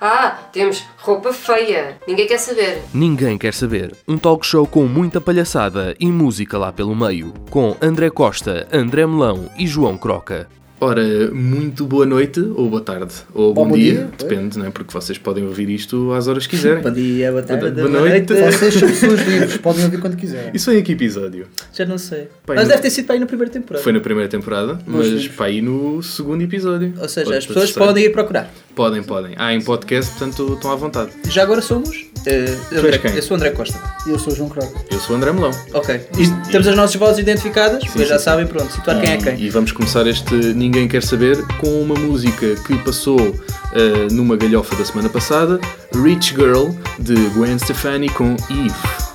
Ah, temos roupa feia. Ninguém quer saber. Ninguém quer saber. Um talk show com muita palhaçada e música lá pelo meio. Com André Costa, André Melão e João Croca. Ora, muito boa noite, ou boa tarde, ou bom, bom dia, dia, depende, não é? Porque vocês podem ouvir isto às horas que quiserem. Bom dia, boa tarde, Boa boa, noite. noite. Vocês são pessoas livres, podem ouvir quando quiserem. Isso foi em que episódio? Já não sei. Pai, Mas no- deve ter sido para aí na primeira temporada. Foi na primeira temporada, mas para aí no segundo episódio. Ou seja, Ou as pessoas podem ir procurar. Podem, podem. Ah, em podcast, portanto estão à vontade. Já agora somos. Eh, André, eu sou André Costa. E eu sou o João Croca. Eu sou o André Melão. Ok. E temos as nossas vozes identificadas, Sim, já sim, sabem, pronto, situar quem é quem. E vamos começar este Ninguém Quer Saber com uma música que passou eh, numa galhofa da semana passada, Rich Girl, de Gwen Stefani com Eve.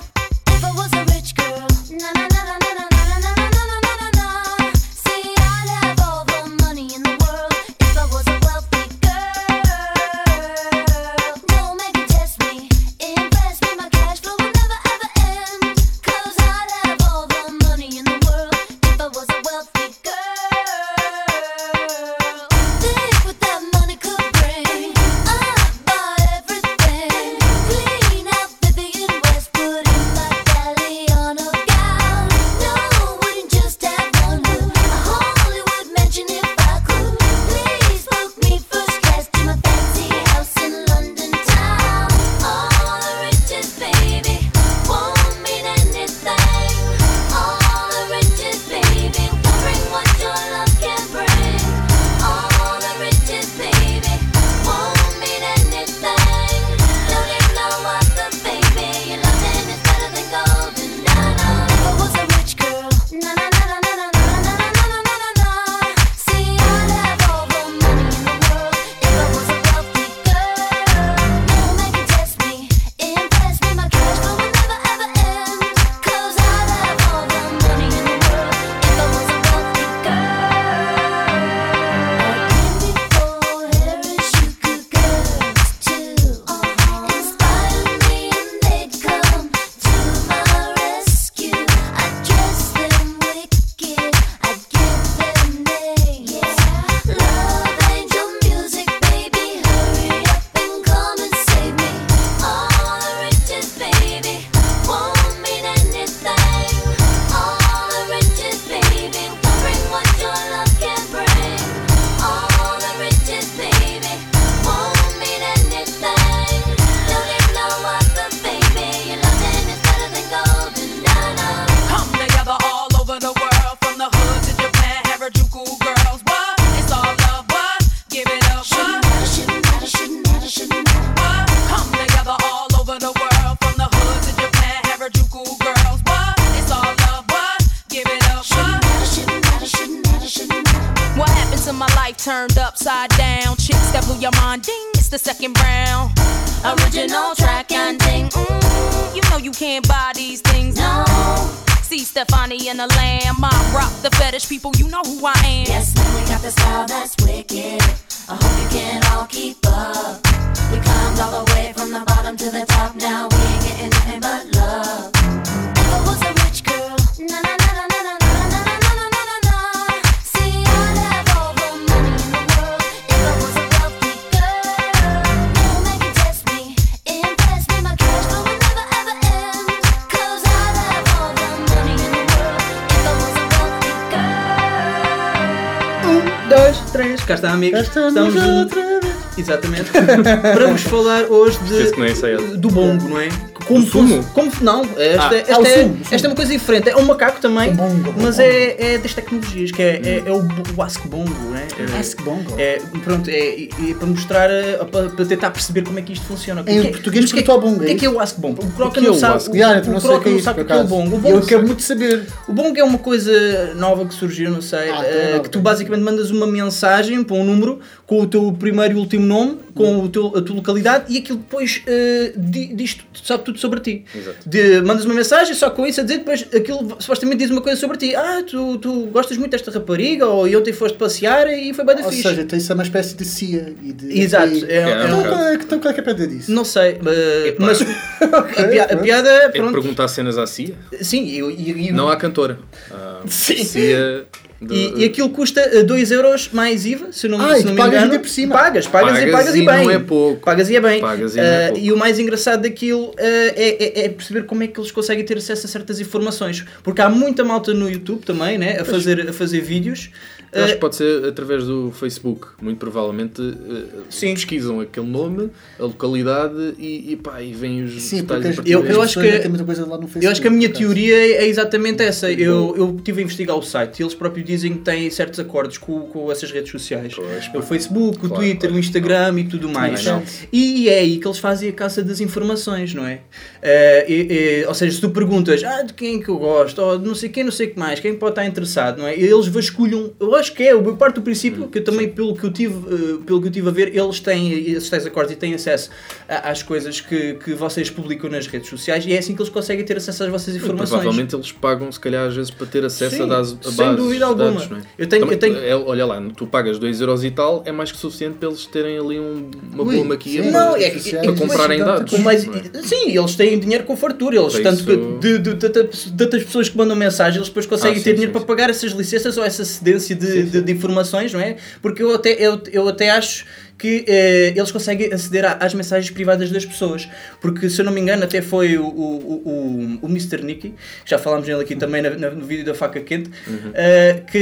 Cá está, amigos. Cá estamos outra vez. Exatamente. Para vos falar hoje não é de, do bongo, não é? Como sumo? Como, não, esta, Ah. esta, Ah, o é, sumo, o sumo. esta é uma coisa diferente. É um macaco também, O bongo, o mas bongo. é, é das tecnologias, que é, é, é o, o Ask Bongo, não é? É- Ask Bongo. É, pronto, é, é- é para mostrar, eh, para, para tentar perceber como é que isto funciona. Em O que é- português o que é- ao bongo, O que é é que é o Ask Bongo? O Croca que é não o sabe. O- Yeah, o o Croca que é não sabe o que é o bongo. O Eu bongo quero muito saber. o Bongo é uma coisa nova que surgiu, não sei, Ah, eh, então nova. que tu basicamente mandas uma mensagem para um número com o teu primeiro e último nome, com o teu, a tua localidade e aquilo depois eh, di- diz tudo- sabe tudo sobre ti. Exato. De, mandas uma mensagem só com isso a dizer depois aquilo supostamente diz uma coisa sobre ti. Ah, tu, tu gostas muito desta rapariga ou ontem foste passear e foi bem da Ou fixe. seja, então isso é uma espécie de CIA. E de Exato. FBI. É, É, é Então um qual é, então qual é que é a pedra disso? não sei, eh, Epá. mas a, pia- a piada, É pronto, perguntar cenas à CIA? sim, e, e, e- Não à cantora. Ah, Sim. CIA de- E, e aquilo custa eh, 2 euros mais IVA, se não, Ah, se não me pagas engano. por cima. Pagas, pagas, e Pagas pagas e, e bem. não é pouco. Pagas e é bem. Pagas e não é pouco. e o mais engraçado daquilo ah, é, é- é perceber como é que eles conseguem ter acesso a certas informações. Porque há muita malta no YouTube também, né? A fazer, a fazer vídeos. Eu acho que pode ser através do Facebook. Muito provavelmente eh, Sim. pesquisam aquele nome, a localidade e, e pá, e vêm os Sim, detalhes as eu- eu acho que- já têm muita coisa lá no Facebook. Eu acho que a minha teoria é é exatamente essa. Eu, eu estive a investigar o site e eles próprios dizem que têm certos acordos com, com essas redes sociais. Pois, o Facebook, o claro, Twitter, claro. o Instagram e tudo mais. não. E é aí que eles fazem a caça das informações, não é? Eh, e- e- ou seja, se tu perguntas ah, de quem é que eu gosto, ou de não sei quem, não sei o que mais, quem pode estar interessado, não é? Eles vasculham, eu acho que é, eu parto do princípio que eu também, pelo que eu tive, eh, pelo que eu tive a ver, eles têm esses tais acordos e têm acesso às coisas que, que vocês publicam nas redes sociais e é assim que eles conseguem ter acesso às vossas informações. Provavelmente eles pagam, se calhar, às vezes para ter acesso Sim, a, dados, a sem bases dúvida de alguma. dados, é? Eu tenho- Também, eu tenho- é, olha lá, tu pagas 2€ euros e tal, é mais que suficiente para eles terem ali um- uma boa maquia para, Não, é, é, para comprarem dados. Mais, é? sim, eles têm dinheiro com fartura. Eles, tanto isso- de, de, de, de, tantas pessoas que mandam mensagem, eles depois conseguem Ah, sim, ter dinheiro sim, para pagar essas licenças ou essa cedência de, de, de informações, não é? Porque eu até, eu, eu até acho que eh, eles conseguem aceder às mensagens privadas das pessoas. Porque, se eu não me engano, até foi o, o, o, o Mr. Nicky, já falámos nele aqui também na- na- no vídeo da faca quente, Uhum. eh, que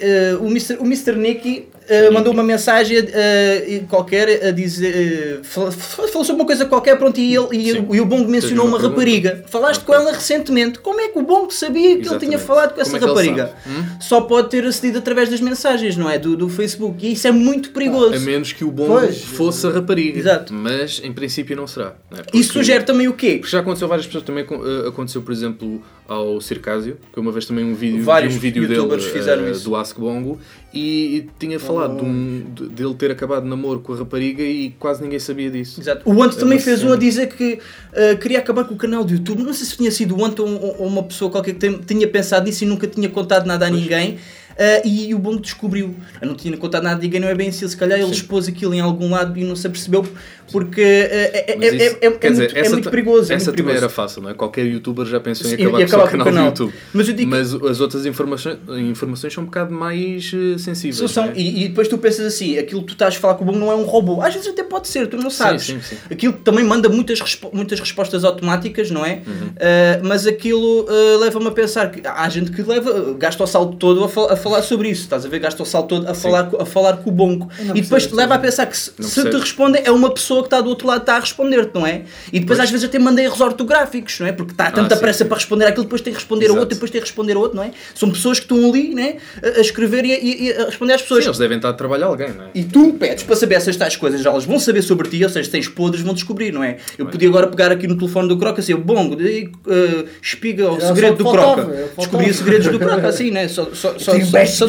eh, o, Mr., o Mr. Nicky eh, mandou uma mensagem eh, qualquer a dizer. fal- falou sobre uma coisa qualquer, pronto, e, ele, e, Sim. e o Bongo mencionou uma uma rapariga. Falaste com ela recentemente. Como é que o Bongo sabia que ele tinha Exatamente. falado com essa é rapariga? Hum? Só pode ter acedido através das mensagens, não é? Do, do Facebook. E isso é muito perigoso. A menos que o bom Pois. fosse a rapariga. Exato. Mas em princípio não será. não é? Porque- Isso sugere também o quê? Porque já aconteceu várias pessoas também. Aconteceu, por exemplo, ao Circásio, que uma vez também um vídeo, Vários um vídeo dele fizeram isso. do Ask Bongo e, e tinha falado de um- de- dele ter acabado de namoro com a rapariga e quase ninguém sabia disso. Exato. O Ant também uma fez um a dizer que uh, queria acabar com o canal do YouTube. Não sei se tinha sido o Ant ou, ou- uma pessoa qualquer que tem- tinha pensado nisso e nunca tinha contado nada a ninguém. Uh, e o Bongo descobriu. Eu não tinha contado nada a ninguém, não é bem assim. Se calhar ele expôs aquilo em algum lado e não se apercebeu porque uh, é, é, Mas isso- é- é- dizer, muito, é perigoso. é Essa muito também perigoso. era fácil, não é? Qualquer youtuber já pensou em Sim, acabar, e com o seu acabar com o canal, canal. do YouTube. Mas eu digo- as outras informações, informações são um bocado mais eh, sensíveis. São- é? e, e depois tu pensas assim, aquilo que tu estás a falar com o Bongo não é um robô. Às vezes até pode ser, tu não sabes. sim, sim. Aquilo também manda muitas, respo- muitas respostas automáticas, não é? Uhum. Uh, mas aquilo uh, leva-me a pensar que há gente que leva, gasta o salto todo a, fal- a falar sobre isso, estás a ver? Gasta o salto todo a, falar, a falar com o não E depois te leva a pensar que se, se te respondem é uma pessoa que está do outro lado está a responder-te, não é? E depois Pois. às vezes até manda erros ortográficos, não é? Porque está tanta Ah, sim, pressa sim. para responder aquilo, depois tem que responder a Exato. outro, depois tem que responder a outro, não é? São pessoas que estão ali, né? A, a escrever e a, e- a responder às pessoas. Sim, eles devem estar a trabalhar alguém, não é? E tu pedes para saber essas tais coisas, elas vão saber sobre ti, ou seja, se tens podres, vão descobrir, não é? Eu podia agora pegar aqui no telefone do Croca assim, bongo, daí, uh, espiga o segredo do faltava, Croca. Descobri os segredos do Croca, assim, né? Só, só, só, só, só.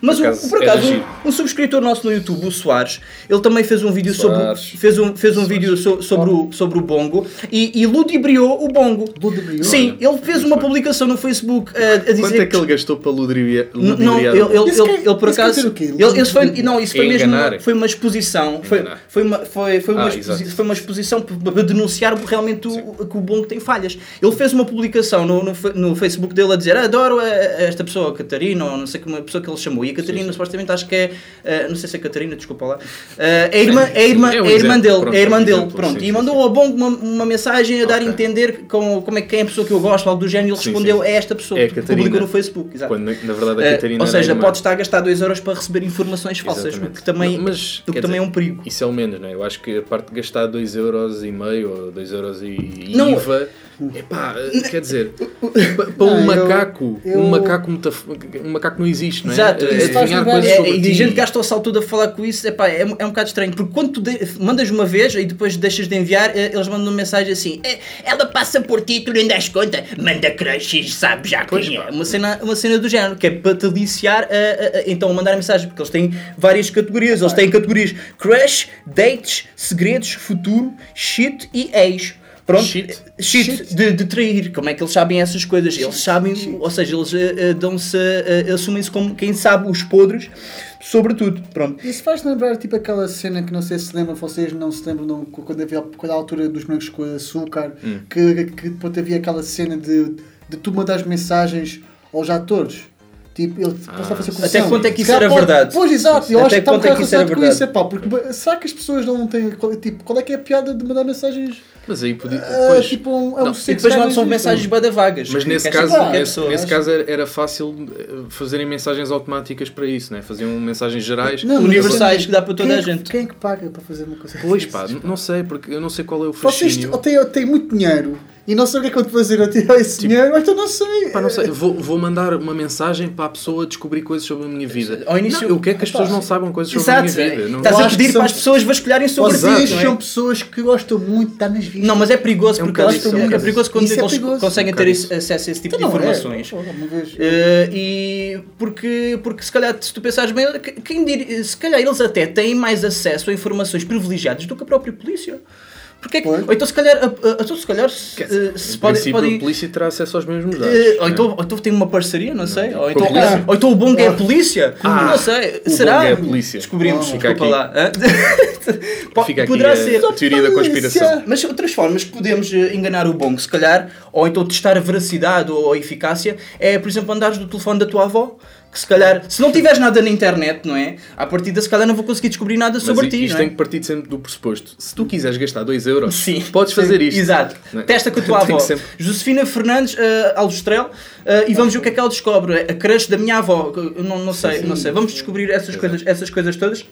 Mas Por o- acaso, por era acaso, giro. um, um subscritor nosso no YouTube, o Soares, ele também fez um vídeo sobre, fez um, fez um vídeo so- sobre, o, sobre o bongo e, e ludibriou o bongo. Ludibriou? Sim, ele fez uma publicação no Facebook uh, a dizer Quanto é que ele gastou para ludibriar? Não, ele, ele, ele, ele por acaso. Ele, isso foi, não, isso foi É mesmo foi uma exposição. Foi, foi, uma, foi, foi, uma Ah, foi uma exposição para denunciar realmente o, que o Bongo tem falhas. Ele fez uma publicação no, no, no Facebook dele a dizer "Ah, adoro a- a esta pessoa, a Catarina, ou não sei como a pessoa que ele chamou. E a Catarina, supostamente, acho que é. eh, não sei se é Catarina, desculpa lá. eh, é a irmã, é a irmã, É é a irmã exemplo, dele. pronto, é a irmã é dele. exemplo, Pronto. sim, e mandou ao Bongo uma, uma mensagem a dar a entender com, como é que é a pessoa que eu gosto, algo do género. Ele Sim, respondeu sim. é esta pessoa. É publicou no Facebook. Exato. Quando na, na verdade a Eh, Catarina ou era seja, podes estar a gastar 2 euros para receber informações falsas, o que também, Não, mas, que também dizer, é um perigo. Isso é o menos, não é? Eu acho que a parte de gastar 2,5€ ou 2€ e Não. IVA, epá, quer dizer, pa- para um Não, eu- macaco, eu- um macaco um macaco não existe, não é? Exato. Eh, coisas É, sobre e gente gasta o salto todo a falar com isso, epá, é, é um bocado estranho, porque quando tu mandas uma vez e depois deixas de enviar, eh, eles mandam uma mensagem assim: "Eh, ela passa por ti, tu nem das conta, manda crushes, sabe já quem é. Uma cena, uma cena do género, que é para te aliciar a, a- a- então a mandar mensagem, porque eles têm várias categorias, eles têm categorias crush, dates, segredos, futuro, shit e ex. Pronto, Shit? shit, De, de trair, como é que eles sabem essas coisas? Eles sabem, ou seja, eles eh, dão-se, eh, assumem-se como quem sabe os podres sobre tudo. Pronto. Isso faz lembrar tipo aquela cena que não sei se lembram, vocês não se lembram não, quando havia quando a altura dos brancos com açúcar, Hum. que, que depois havia aquela cena de, de tu mandares mensagens aos atores. Tipo, ele passava a fazer confusão. Até que ponto é que isso era verdade? Pois, exato. Eu Até acho que está um é bocado que isso era relacionado com isso. verdade? Epá, porque será que as pessoas não têm. qual- Tipo, qual é que é a piada de mandar mensagens? Mas aí podia. ah, pois, tipo, um, é um Não, E depois não são mensagens bada vagas. mas nesse caso, nesse, pessoa. nesse caso era, era fácil eh, fazerem mensagens automáticas para isso, né? faziam mensagens gerais. Universais quem- que dá para toda quem a é gente. Quem é que paga para fazer uma coisa Pois pá, não sei, porque eu não sei qual é o Vocês fascínio. têm, têm muito dinheiro e não sei o que é que vão fazer a tirar esse dinheiro, mas eu não sei. Pá, não sei, vou, vou mandar uma mensagem para a pessoa descobrir coisas sobre a minha vida. Ao início- Não, eu quero que as pessoas não saibam coisas sobre Exato. a minha vida. Não, Estás Eu a pedir que para as pessoas vasculharem sobre ti. é? são pessoas que gostam muito de estar nas vistas. Não, mas é perigoso É um porque isso, é um é, bocado perigoso quando isso. eles Isso é perigoso. conseguem Um ter esse- acesso a esse tipo Então de é. informações. Eh, e porque, porque se calhar, se tu pensares bem, que- quem dir, se calhar eles até têm mais acesso a informações privilegiadas do que a própria polícia. Porque é que, ou então se calhar, a- a- então, se, calhar se, eh, se pode, princípio, pode- a polícia terá acesso aos mesmos dados. eh, ou, né? então, ou então tem uma parceria, não sei. Ou então, polícia? ou então o Bongo é a polícia. Ah, não sei. o Será? É a polícia. Descobrimos. Fica Desculpa aqui. lá. Fica aqui Poderá a ser. teoria da conspiração. Mas outras formas que podemos eh, enganar o bongo, se calhar, ou então testar a veracidade ou a eficácia, é, por exemplo, andares do telefone da tua avó. Que se calhar, se não tiveres nada na internet, não é? À partida, se calhar não vou conseguir descobrir nada Mas sobre ti, isto não é? tem que partir sempre do pressuposto. Se tu quiseres gastar 2 euros, Sim. podes fazer isto. Exato. É? Testa com a tua avó. sempre- Josefina Fernandes uh, Aljustrel uh, e vamos ver o que é que ela descobre. A crush da minha avó. Não, não sei, não sei. Vamos descobrir essas coisas, essas coisas todas.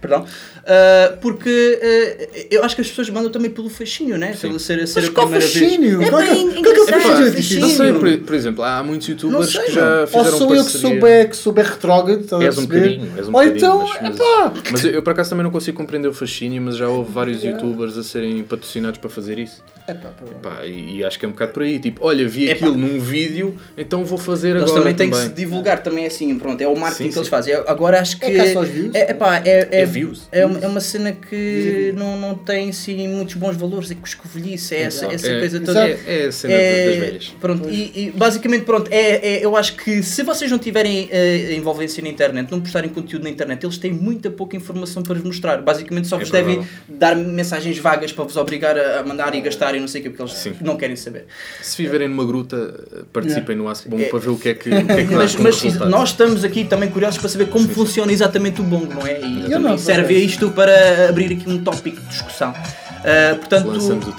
Perdão. Uh, porque uh, eu acho que as pessoas mandam também pelo fascínio, né? Pelo ser, ser Mas a qual primeira fascínio? vez. É é que- bem é que é engraçado. Não sei, por, por exemplo, há muitos youtubers sei, que já Ou fizeram sou eu que parceria. souber, que souber retrógrado, estás a És um bocadinho, és um Ou bocadinho, então, mas, mas, epá, mas eu, eu por acaso também não consigo compreender o fascínio, mas já houve vários youtubers a serem patrocinados para fazer isso. epá, pá, Pá, e, e acho que é um bocado por aí, tipo, olha, vi Epá. aquilo num vídeo, então vou fazer Eles agora também têm que também. se divulgar também assim, pronto, é o marketing Sim, que eles fazem. Agora acho que É é, epá, é, é, É views. é, uma, é uma cena que não, não tem assim muitos bons valores, é cuscovelhice, é essa, essa é, coisa toda. exato. É, é a cena É, das velhas. Pronto, e, e basicamente, pronto, é, é- eu acho que se vocês não tiverem eh, envolvência na internet, não postarem conteúdo na internet, eles têm muita pouca informação para vos mostrar. Basicamente, só É vos devem provável. dar mensagens vagas para vos obrigar a a mandar e gastar e não sei o que, porque eles Sim. não querem saber. Se viverem numa gruta, participem no Ask Bom para ver o que é que, o que, é que Mas, mas nós estamos aqui também curiosos para saber como funciona exatamente o bongo, não é? E Eu não, serve isto para abrir aqui um tópico de discussão. Ah, portanto,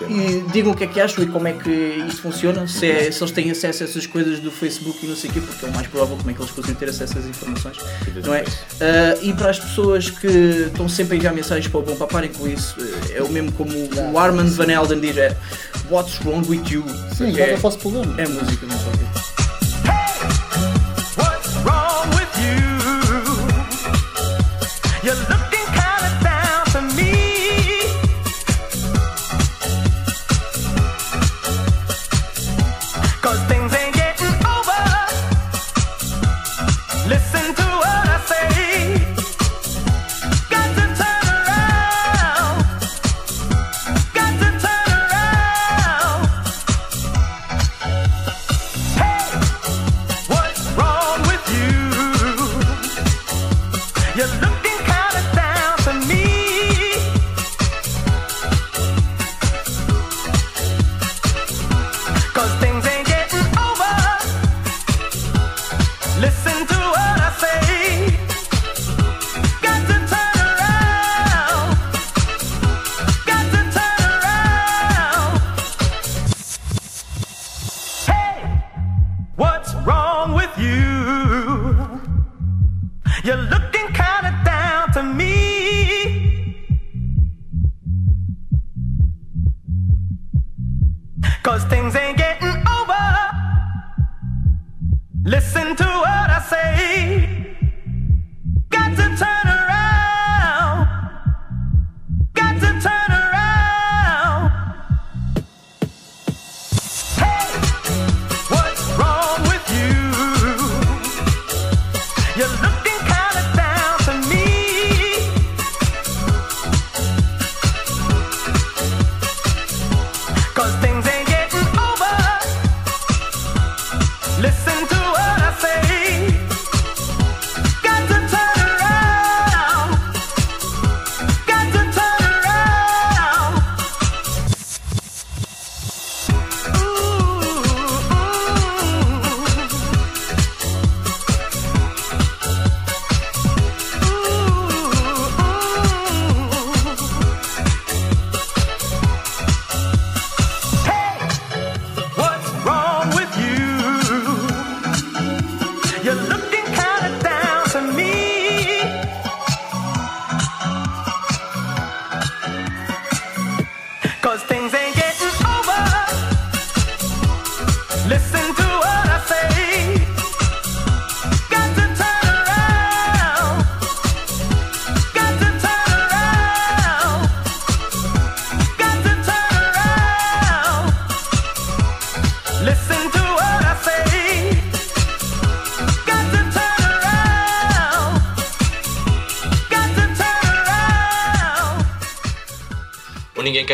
e digam o que é que acham e como é que isto funciona, se, é- se eles têm acesso a essas coisas do Facebook e não sei o quê, porque é o mais provável como é que eles conseguem ter acesso a essas informações, não é? Ah, e para as pessoas que estão sempre a enviar mensagens para o bom, para parem com isso, eh, é o mesmo como o Armand Van Helden diz, é What's wrong with you? sim, já é, não faço problema. é música, não sei o quê.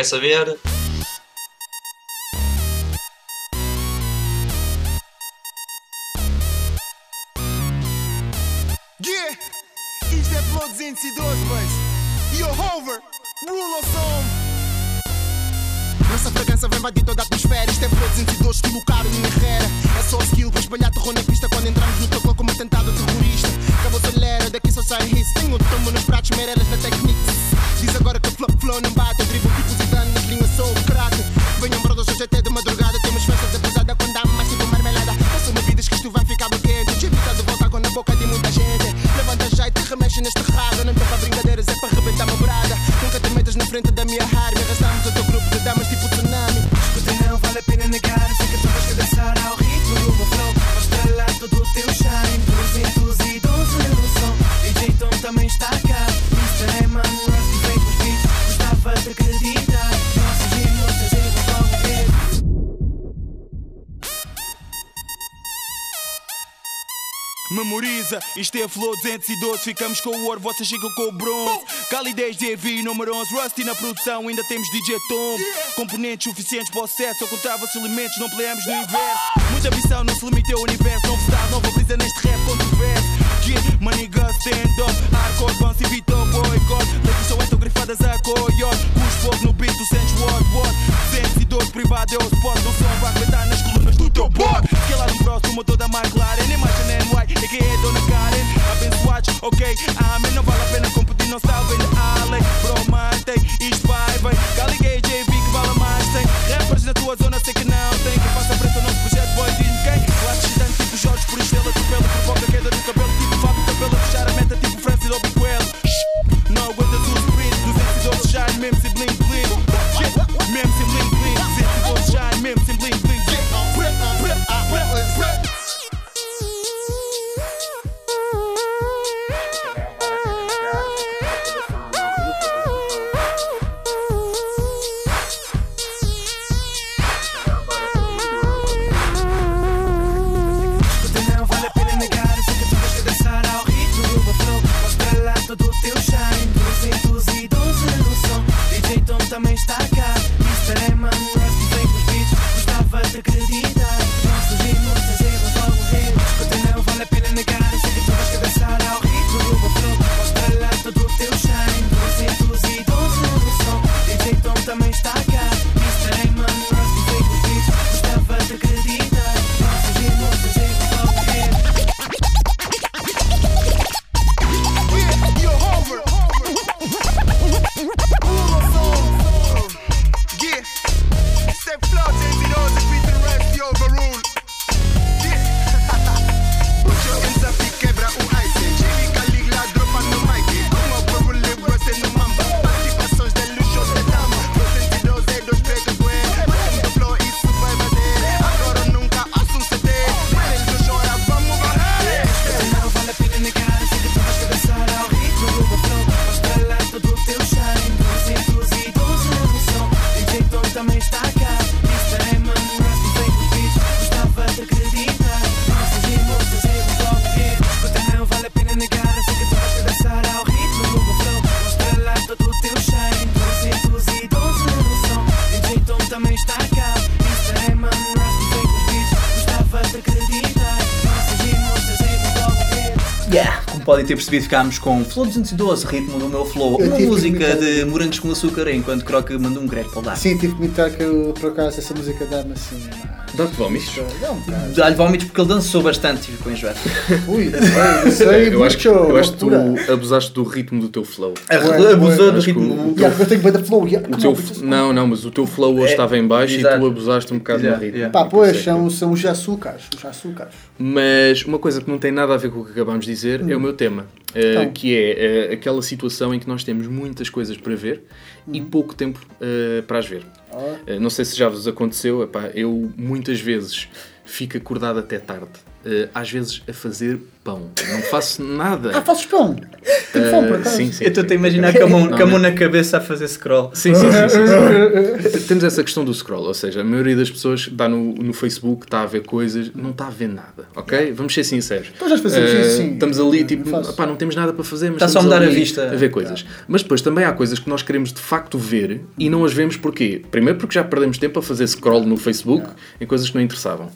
Quer saber. Memoriza, isto é Flow 212, ficamos com o ouro, vocês ficam com o bronze. Calidez de EV, número 11, Rusty na produção, ainda temos DJ Tom. Componentes suficientes para o sucesso, vossos elementos, não peleamos no inverso. Muita ambição, não se limita ao universo, novo estado, nova brisa neste rap controverso. Money gun, stand up, hardcore, bounce e Vitor, boycott. Letras só entram grifadas a coiote, pus fogo no beat, tu sentes what, what. 212 privado é o spot, não som vai aguentar nas colunas teu. Que lá no próximo, motor da McLaren, nem mais NY, é que é Dona Karen. Abençoados, ok, amém, não vale a pena competir, não salvem de além. Bro, mantém, isto vai, vem. Galiguei JV que vale mais, tem. Rappers na tua zona, sei que não tem. Quem passa frente ao nosso projeto, boy, diz-me quem. Classe gigante, tipo Jorge, por estrela, atropela, provoca queda do cabelo, tipo Fábio Capela, fechar a meta, tipo ter percebido, ficámos com Flow 212, ritmo do meu flow. Eu Uma música de morangos com açúcar, enquanto Croca mandou um grego para lá. Sim, tive que imitar que eu, por acaso essa música dá-me assim. Um bocado. Dá-lhe vómitos porque ele dançou bastante e ficou enjoado. Ui, eu sei, eu acho, que- muito eu acho que tu abusaste do ritmo do teu flow. Ué, Abusou do ritmo. eu tenho bem da flow. yeah. O teu, f- não, não, mas o teu flow hoje É, estava em baixo e tu abusaste um bocado Yeah, do ritmo. yeah. Pá, isso pois, é são, são os açúcares. Os açúcares. Mas uma coisa que não tem nada a ver com o que acabámos de dizer é o meu tema, uh, Então. que é uh, aquela situação em que nós temos muitas coisas para ver e pouco tempo uh, para as ver. Uh, não sei se já vos aconteceu, epá, eu muitas vezes fico acordado até tarde, uh, às vezes a fazer pão. Não faço nada. Ah, fazes pão? Tenho fome, por Uh, acaso. sim, sim. Eu estou-te a imaginar com a, mão, Não, com a mão não. na cabeça a fazer scroll. Sim, sim, sim, sim, sim. Temos essa questão do scroll, ou seja, a maioria das pessoas está no, no Facebook, está a ver coisas, não está a ver nada, ok? Vamos ser sinceros. Então já fazemos Eh, isso, sim. Estamos ali, tipo, faço. opá, não temos nada para fazer, mas Está só a mudar a vista. a ver coisas. Mas depois também há coisas que nós queremos de facto ver e não as vemos porquê? Primeiro porque já perdemos tempo a fazer scroll no Facebook em coisas que não interessavam.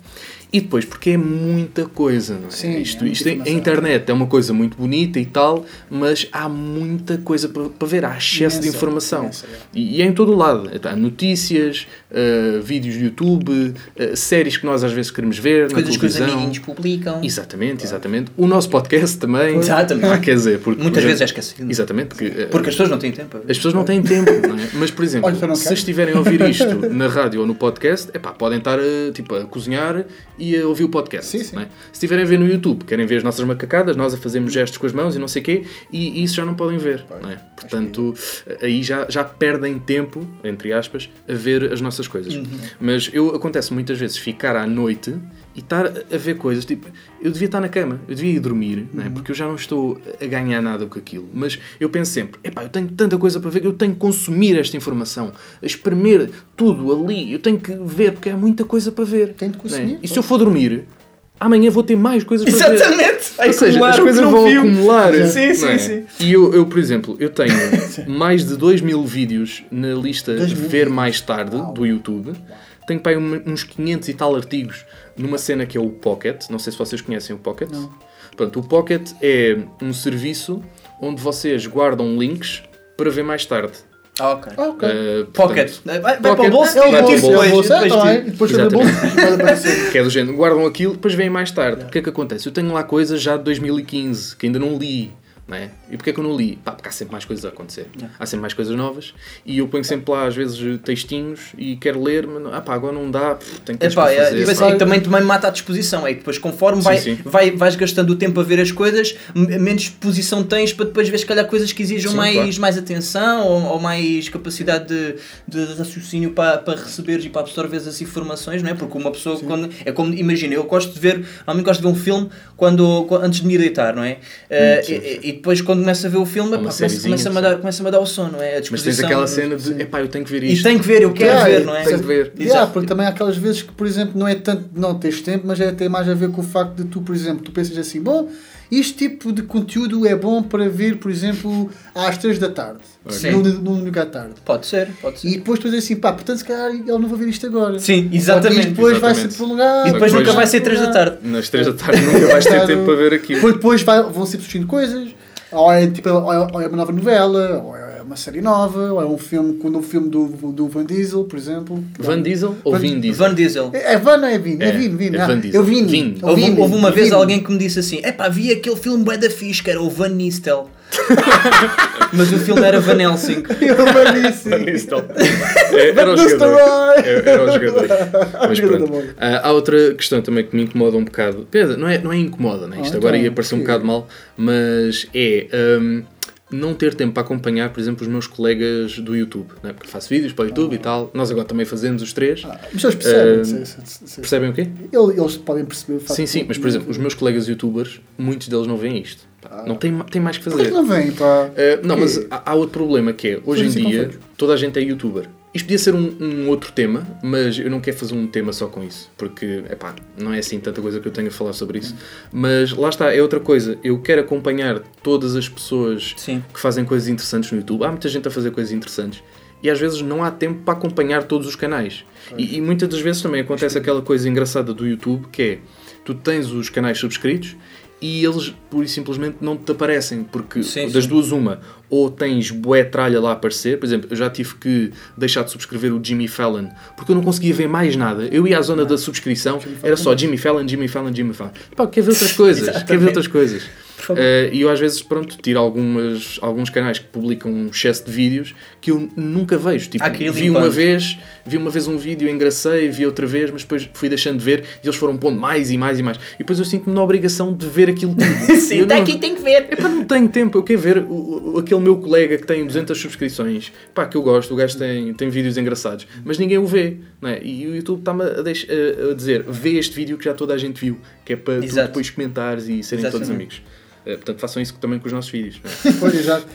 E depois porque é muita coisa, não é? Sim, isto, é isto é- a informação. internet é uma coisa muito bonita e tal, mas há muita coisa para, ver, há excesso de Imensa, informação. imensa, é. E, e é em todo o lado. Há notícias, uh, vídeos de YouTube, uh, séries que nós às vezes queremos ver Coisas na que os televisão. amiguinhos publicam. Exatamente, exatamente. O nosso podcast também. Exatamente. Ah, quer dizer, porque, Muitas por vezes é esquecido. Exatamente, porque, uh, Porque as pessoas não têm tempo. as pessoas não têm tempo, não é? Mas, por exemplo, Olha, se estiverem a ouvir isto na rádio ou no podcast, epá, podem estar a, tipo, a cozinhar e a ouvir o podcast. Sim, sim. não é? Se estiverem a ver no YouTube, querem ver as nossas macacadas, nós a fazemos gestos com as mãos e não sei o quê, e isso já não podem ver. Não é? Portanto, aí já, já perdem tempo, entre aspas, a ver as nossas coisas. Uhum. Mas eu acontece muitas vezes ficar à noite e estar a ver coisas, tipo, eu devia estar na cama, eu devia ir dormir, não Uhum. é? porque eu já não estou a ganhar nada com aquilo. Mas eu penso sempre, epá, eu tenho tanta coisa para ver eu tenho que consumir esta informação, espremer tudo ali, eu tenho que ver, porque há muita coisa para ver. De é? consumir, E se eu for dormir, amanhã vou ter mais coisas para ver. Exatamente! Vai Ou seja, acumular as coisas vão viu. acumular. Sim, não sim, é? sim. E eu, eu, por exemplo, eu tenho mais de 2 mil vídeos na lista Ver. Mais Tarde do YouTube. Tenho para aí uns 500 e tal artigos numa cena que é o Pocket. Não sei se vocês conhecem o Pocket. Não. Pronto, o Pocket é um serviço onde vocês guardam links para ver mais tarde. Ah, ok. Ah, ok. Uh, Pocket. portanto, Vai, vai para Pocket. o bolso É o vai bolso, para o é bolso, depois. Depois bolso, pode aparecer. Que é do género, guardam aquilo, depois vêm mais tarde. O que é que acontece? Eu tenho lá coisas já de 2015 que ainda não li. Não é? E porquê é que eu não li? Pá, porque há sempre mais coisas a acontecer. Há sempre mais coisas novas. E eu ponho sempre lá, às vezes, textinhos e quero ler, mas não- ah, pá, agora não dá, pff, tenho para é, fazer. e depois pá. aí também, também mata a disposição. É que depois, conforme vai, sim. Vai, vais gastando o tempo a ver as coisas, menos disposição tens para depois ver, se calhar, coisas que exijam Sim, mais, claro. mais atenção ou, ou mais capacidade de, de raciocínio para, para receberes e para absorveres as informações, não é? Porque uma pessoa, quando, é como, imagina, eu gosto de ver, normalmente gosto de ver um filme quando, antes de me deitar, não é? Sim, e, e depois, quando começo a ver o filme, começa, começa-me a, dar- começa-me a dar o sono, não é? A Mas tens aquela cena de, epá, eu tenho que ver isto. E tenho que ver, eu quero Yeah, ver, não é? tenho que ver. Yeah, porque também há aquelas vezes que, por exemplo, não é tanto de não teres tempo, mas é ter mais a ver com o facto de tu, por exemplo, tu pensas assim, bom, este tipo de conteúdo é bom para ver, por exemplo, às 3 da tarde, Sim. no, no domingo à tarde. Pode ser, pode ser. E depois tu dizes assim, pá, portanto, se calhar eu não vou ver isto agora. Sim, E exatamente. depois vai-se Exatamente. prolongar. E depois Depois- nunca vai ser 3 da tarde. Nas 3 da tarde nunca vais ter tempo para ver aquilo. Depois, depois vai, vão ser surgindo coisas, ou é, tipo, ou é, ou é uma nova novela, ou é uma série nova, ou é um filme, quando um filme do, do Van Diesel, por exemplo. Van Diesel ou Van- Vin Diesel? Van Diesel. É é Van ou é Vin? É, É, Vin, Vin. é ah, Van Diesel. Eu Vin. Vin. Houve, Vin, houve uma vez Vin. alguém que me disse assim: Epá, vi aquele filme bué da fixe que era o Van Nistel. Mas o filme era Van Helsing. Van. Van. É, Era o jogador. É, Era o jogador. Mas pronto. Ah, há outra questão também que me incomoda um bocado. Pedro, não é, não é incomoda, né? Isto Ah, agora então, ia parecer um sim. bocado mal, mas é hum, não ter tempo para acompanhar, por exemplo, os meus colegas do YouTube. Né? Porque faço vídeos para o YouTube e tal. Nós agora também fazemos os três. Mas eles percebem. Ah, se- se- se- se- Percebem o quê? Eles eles podem perceber o facto Sim, sim, mas por exemplo, os meus colegas youtubers, muitos deles não veem isto. Pá, Não têm, têm mais que Por que fazer. não vem, pá? Uh, não, Quê? mas há, há outro problema que é, hoje em assim dia, conflitos. toda a gente é youtuber. Isto podia ser um, um outro tema, mas eu não quero fazer um tema só com isso, porque, epá, não é assim tanta coisa que eu tenho a falar sobre isso. Mas lá está, é outra coisa. Eu quero acompanhar todas as pessoas Sim. que fazem coisas interessantes no YouTube. Há muita gente a fazer coisas interessantes. E às vezes não há tempo para acompanhar todos os canais. E, e muitas das vezes também acontece aquela coisa engraçada do YouTube que é tu tens os canais subscritos e eles pura e simplesmente não te aparecem porque Sim, das sim. duas uma ou tens bué tralha lá a aparecer por exemplo eu já tive que deixar de subscrever o Jimmy Fallon porque eu não conseguia ver mais nada. Eu ia à zona da subscrição era só Jimmy Fallon Jimmy Fallon Jimmy Fallon. Pá, quer ver outras coisas quer ver outras coisas favor. Eh, e eu às vezes, pronto, tiro algumas, alguns canais que publicam um excesso de vídeos que eu nunca vejo. Tipo, que ir vi uma vez, vi uma vez um vídeo, engracei, vi outra vez, mas depois fui deixando de ver e eles foram pondo mais e mais e mais. E depois eu sinto-me na obrigação de ver aquilo tudo. Sim, tá não- aqui, tem que ver. Epá, não tenho tempo, eu quero ver o, o- aquele meu colega que tem 200 subscrições, pá, que eu gosto, o gajo tem, tem vídeos engraçados, mas ninguém o vê, não é? E o YouTube está-me a, deix- a- a dizer, vê este vídeo que já toda a gente viu, que é para depois comentares e serem todos Exatamente. amigos. Eh, portanto, façam isso também com os nossos vídeos. não é? Pois, exato.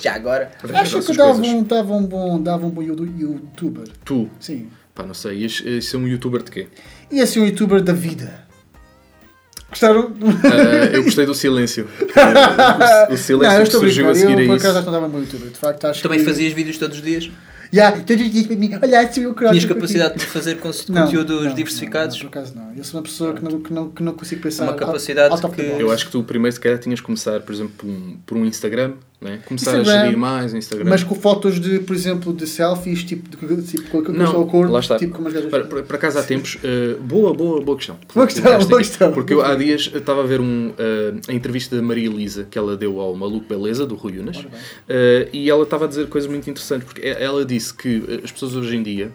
Já agora. Acho que dava um, dava um bom, dava um bom you- youtuber. Tu, Sim. pá, não sei, ias, ias ser um youtuber de quê? E assim um youtuber da vida. Gostaram? Eh, eu gostei do silêncio. Eh, o, o silêncio não, eu estou surgiu a seguir Eu, a por isso. acaso, acho que não dava muito youtuber. De facto, acho Também que... fazias vídeos todos os dias? Já, todos os dias para mim. Olha, sou eu que Tinhas capacidade de fazer con- conteúdos diversificados? Não, por acaso não. Eu sou uma pessoa que não, que não, que não consigo pensar. Uma capacidade que-. Eu acho que tu primeiro se calhar tinhas que começar, por exemplo, por um, por um Instagram, né? começar a Instagram, gerir mais o Instagram. Mas com fotos de, por exemplo, de selfies, tipo, de, tipo com a cor, lá está. tipo como as gajas. Por, por, por acaso há tempos, eh, boa, boa, boa questão. Boa questão, boa aqui. questão. Porque eu há dias estava a ver um, eh, a entrevista da Maria Elisa que ela deu ao Maluco Beleza, do Rui Unas, eh, e ela estava a dizer coisas muito interessantes, porque ela disse que as pessoas hoje em dia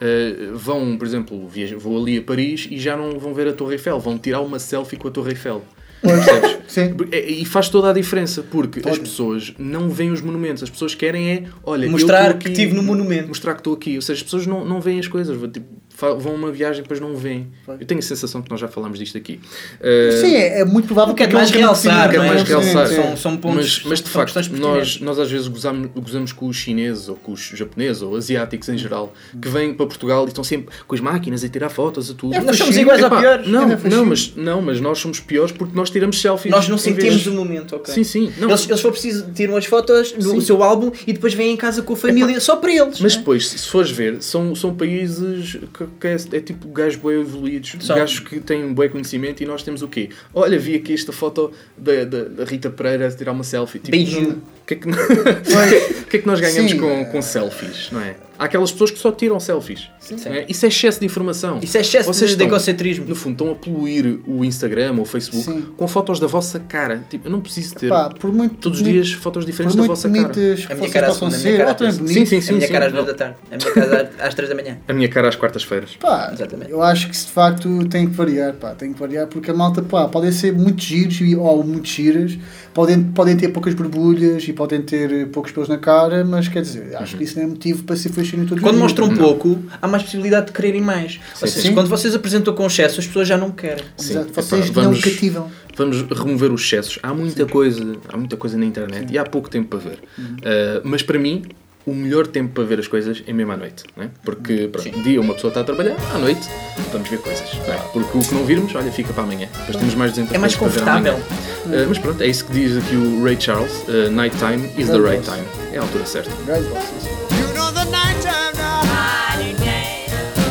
eh, vão, por exemplo, viajam, vão ali a Paris e já não vão ver a Torre Eiffel, vão tirar uma selfie com a Torre Eiffel. Percebes? Sim. E e faz toda a diferença, porque as pessoas não veem os monumentos, as pessoas querem é, olha, eu Mostrar estou que aqui- estive no monumento. Mostrar que estou aqui, ou seja, as pessoas não, não veem as coisas, tipo, vão a uma viagem e depois não veem. Eu tenho a sensação que nós já falámos disto aqui. Uh, Sim, é, é muito provável Não que mais aquele realçar, não é? mais Sim, realçar. sim. São, são pontos. mas, mas de são facto, nós, nós às vezes gozamos, gozamos com os chineses ou com os japoneses ou asiáticos em geral que vêm para Portugal e estão sempre com as máquinas a tirar fotos a tudo. É Nós somos iguais ou Epá, piores. Não, É não, mas, não, mas nós somos piores porque nós tiramos selfies. Nós não sentimos vez- o momento, ok? Sim, sim. Não, Eles, eles for preciso, tiram as fotos no Sim. seu álbum e depois vêm em casa com a família só para eles. Mas depois, se fores ver, são, são países que, é, é tipo gajos bem evoluídos, São. gajos que têm um bom conhecimento e nós temos o quê? Olha, vi aqui esta foto da, da, da Rita Pereira a tirar uma selfie. Tipo, Beijo. O que, é que, que é que nós ganhamos Sim. com, com selfies, não é? Há aquelas pessoas que só tiram selfies. não é? Isso é excesso de informação. Isso é excesso Vocês de, de egocentrismo. No fundo, estão a poluir o Instagram ou o Facebook Sim. com fotos da vossa cara. Tipo, eu não preciso ter Pá, por muito, todos os dias fotos diferentes da vossa cara. A minha cara possam ser, cara sim, bonitas. sim, sim. a minha cara às não. duas da tarde. A minha casa às três da manhã. A minha cara às quartas-feiras. Pá, Exatamente. eu acho que de facto tem que variar, pá, tem que variar porque a malta, pá, podem ser muito giros e- ou muito giras, podem, podem ter poucas borbulhas e podem ter eh, poucos pelos na cara, mas quer dizer, acho que isso não é motivo para ser fascínio todos Quando os mostram um pouco, há mais possibilidade de quererem mais. Ou seja, Sim. quando vocês apresentam com excesso, as pessoas já não querem. Exato, Epá, vocês vamos- não cativam. Vamos remover os excessos. Há muita coisa, há muita coisa na internet e há pouco tempo para ver. Uh, mas para mim, o melhor tempo para ver as coisas é mesmo à noite, não é? Porque pronto, dia uma pessoa está a trabalhar, à noite vamos ver coisas, não é? Porque o que não virmos, olha, fica para amanhã. Depois temos mais 200 É mais confortável. Uh, mas pronto, é isso que diz aqui o Ray Charles: uh, Nighttime is the right time. É a altura certa. You know the night time now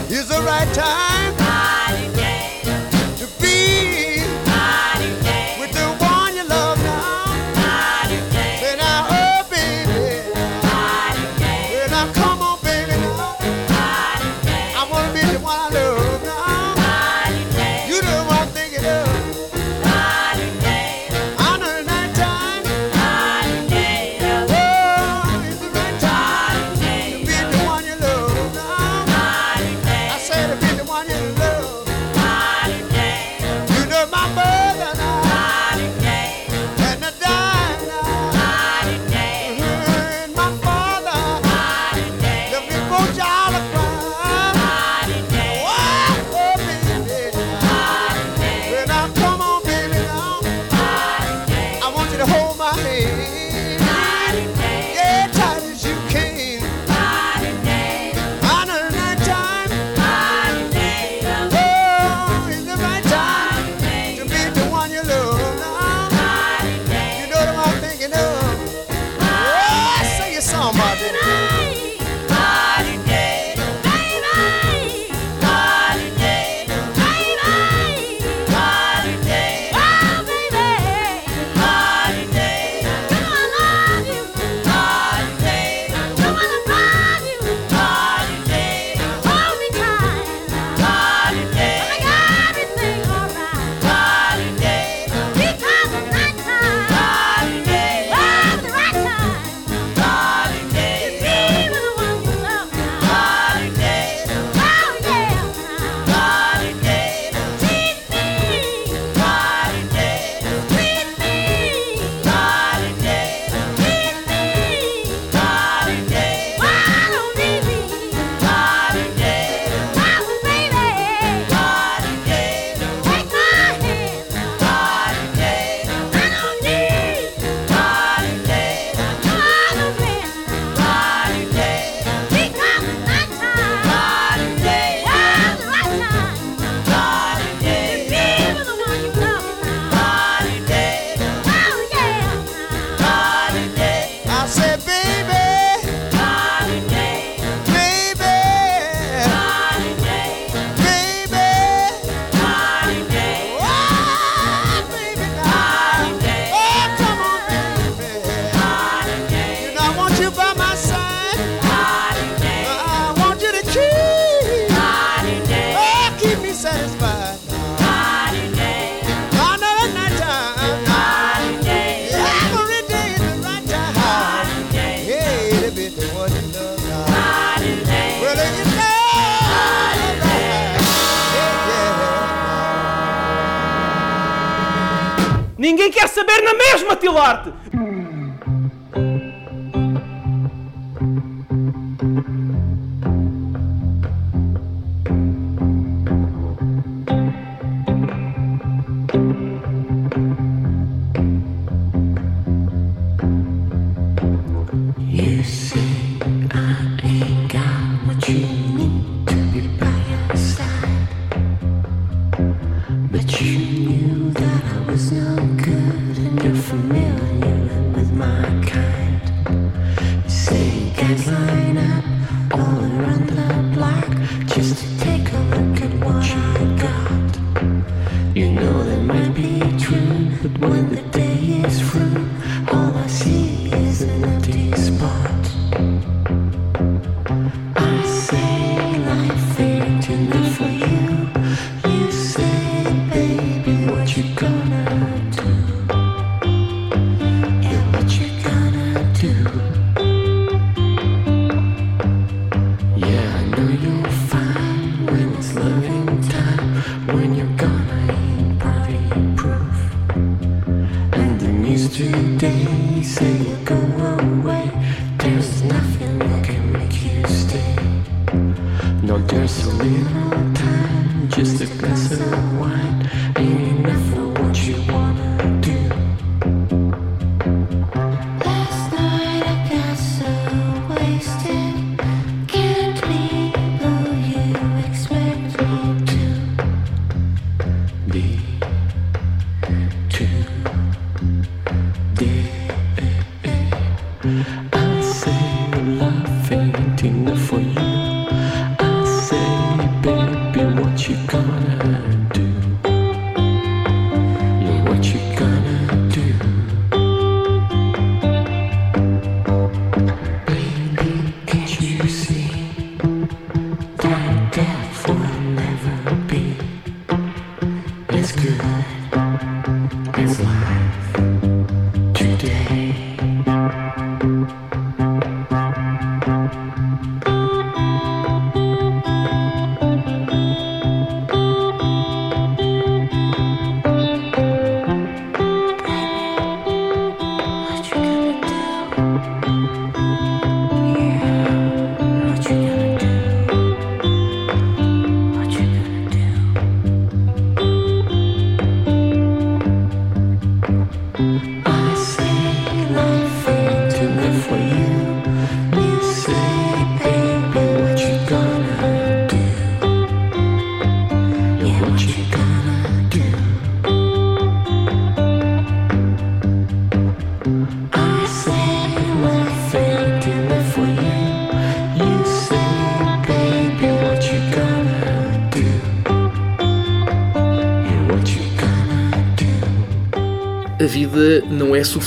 is the right time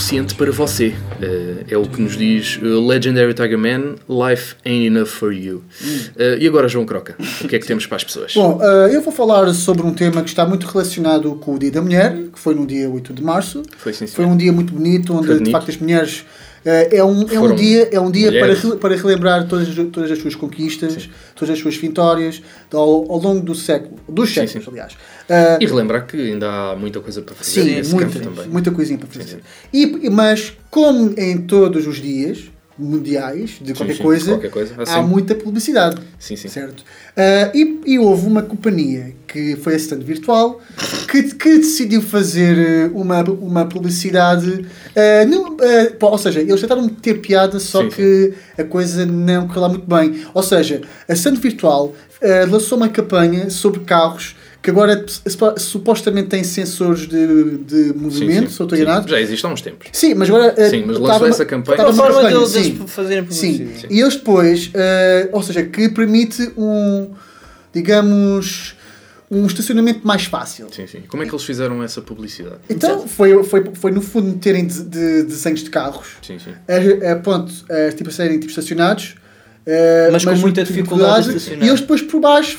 suficiente para você. Eh, é o que nos diz eh, Legendary Tiger Man, Life Ain't Enough for You. Eh, e agora, João Croca, o que é que temos para as pessoas? Bom, eh, eu vou falar sobre um tema que está muito relacionado com o Dia da Mulher, que foi no dia 8 de março. Foi sim, Foi um dia muito bonito, onde Foi de bonito. facto as mulheres. é, um, é um dia, é um dia para, mulheres. para relembrar todas, as- todas as suas conquistas, todas as suas vitórias ao, ao longo do século, dos Sim, séculos, sim. aliás. Eh, E relembrar que ainda há muita coisa para fazer Sim, nesse muita, também. muita coisinha para fazer. E, mas, como em todos os dias mundiais de qualquer, sim, coisa, qualquer coisa, há há sempre. muita publicidade. Sim, sim. Certo? Ah, e, e houve uma companhia que foi a stand virtual que, que decidiu fazer eh, uma, uma publicidade. ah, não, ah, pá, ou seja, eles tentaram meter piada, só que a coisa não correu lá muito bem. Ou seja, a stand virtual ah, lançou uma campanha sobre carros que agora supo- supostamente têm sensores de, de movimento, se eu estou Sim, enganado. Já existe há uns tempos. Sim, mas agora. eh, Sim, mas lançou essa campanha. estava uma forma deles- sim. fazerem Sim. publicidade. E eles depois, eh, ou seja, que permite um, digamos, um estacionamento mais fácil. Sim, sim. Como é que eles fizeram essa publicidade? Então, foi, foi, foi no fundo meterem de, de desenhos de carros, Sim, sim. a, a, ponto, a, tipo, a serem tipo, estacionados, eh, Mas com muita dificuldade de estacionar. E eles depois por baixo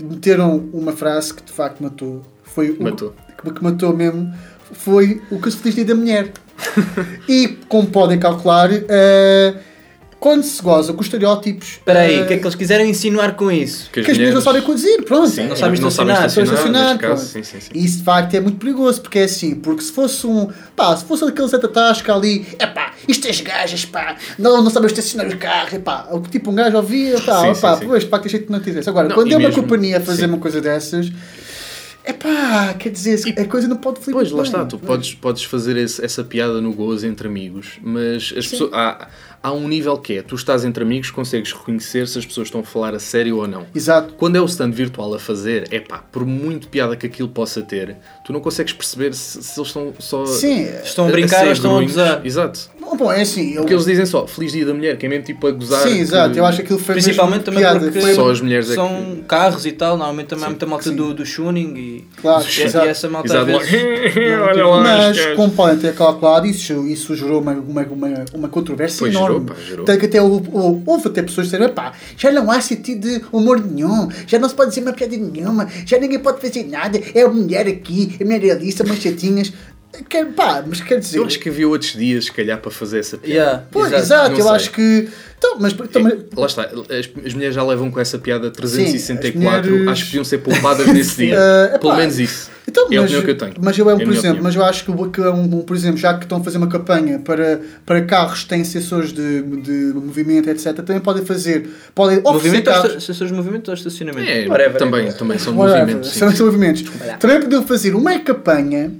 meteram uma frase que de facto matou. Foi o Matou. que, que matou mesmo. Foi o que se feliz da mulher. e como podem calcular, eh, quando se goza com os estereótipos. Espera aí, eh, o que é que eles quiseram insinuar com isso? que as mulheres não sabem conduzir, pronto. Sim, Não sabem não sabem estacionar, estacionar, caso, sim, sim, sim. E isso de facto é muito perigoso, porque é assim, porque se fosse um. pá, se fosse aquele Zé Tasca ali, é pá, isto é as gajas, pá, não, não sabem estacionar os carros, é pá, o que tipo um gajo ouvia, pá, Sim, pá, pois, de facto, a gente não te interessa. Agora, Não, quando e é uma mesmo- companhia a fazer sim. uma coisa dessas, é pá, quer dizer, a coisa não pode fluir Pois, lá bem. está, tu podes, podes fazer esse- essa piada no gozo entre amigos, mas as pessoas, há, há um nível que é, tu estás entre amigos, consegues reconhecer se as pessoas estão a falar a sério ou não. Exato. Quando é o stand virtual a fazer, é pá, por muito piada que aquilo possa ter, tu não consegues perceber se, se eles estão só Sim, Estão a brincar ser ou estão a gozar? Exato. bom, bom, é assim, eu, Porque eles dizem só Feliz Dia da Mulher, que é mesmo tipo a gozar. sim, que- exato, eu acho que aquilo foi Principalmente mesmo também piada, porque Só as mulheres é são carros e tal, normalmente também há Sim. muita malta Sim. do, do tuning e, Claro, e, exato. e essa malta Exato, vezes... olha lá, Mas, como podem ter calculado, isso, isso gerou uma, uma, uma, uma controvérsia Pois enorme. gerou, pá, gerou. Tanto que até houve, houve- houve até pessoas que disseram: pá, já não há sentido de humor nenhum, já não se pode dizer uma piada nenhuma, já ninguém pode fazer nada, é a mulher aqui, a mulher é ali, são chatinhas. Quer, pá, mas quer dizer. Eu acho que havia outros dias, se calhar, para fazer essa piada. Yeah, Pois, exato. eu sei. acho que. Então, mas, então, mas- Lá está, as, as mulheres já levam com essa piada 364, as mulheres- acho que podiam ser poupadas nesse dia. Eh, epá, Pelo menos isso. Então, é a mas, opinião que eu tenho. mas eu, É a por minha exemplo, opinião. mas eu acho que, o- que é um, por exemplo, já que estão a fazer uma campanha para, para carros que têm sensores de, de movimento, etc., também podem fazer, podem oferecer Movimento ou carros. sensores de movimento ou estacionamento? É, Whatever. também, também são Whatever, movimentos. sim, são sim. movimentos. Também podiam fazer uma campanha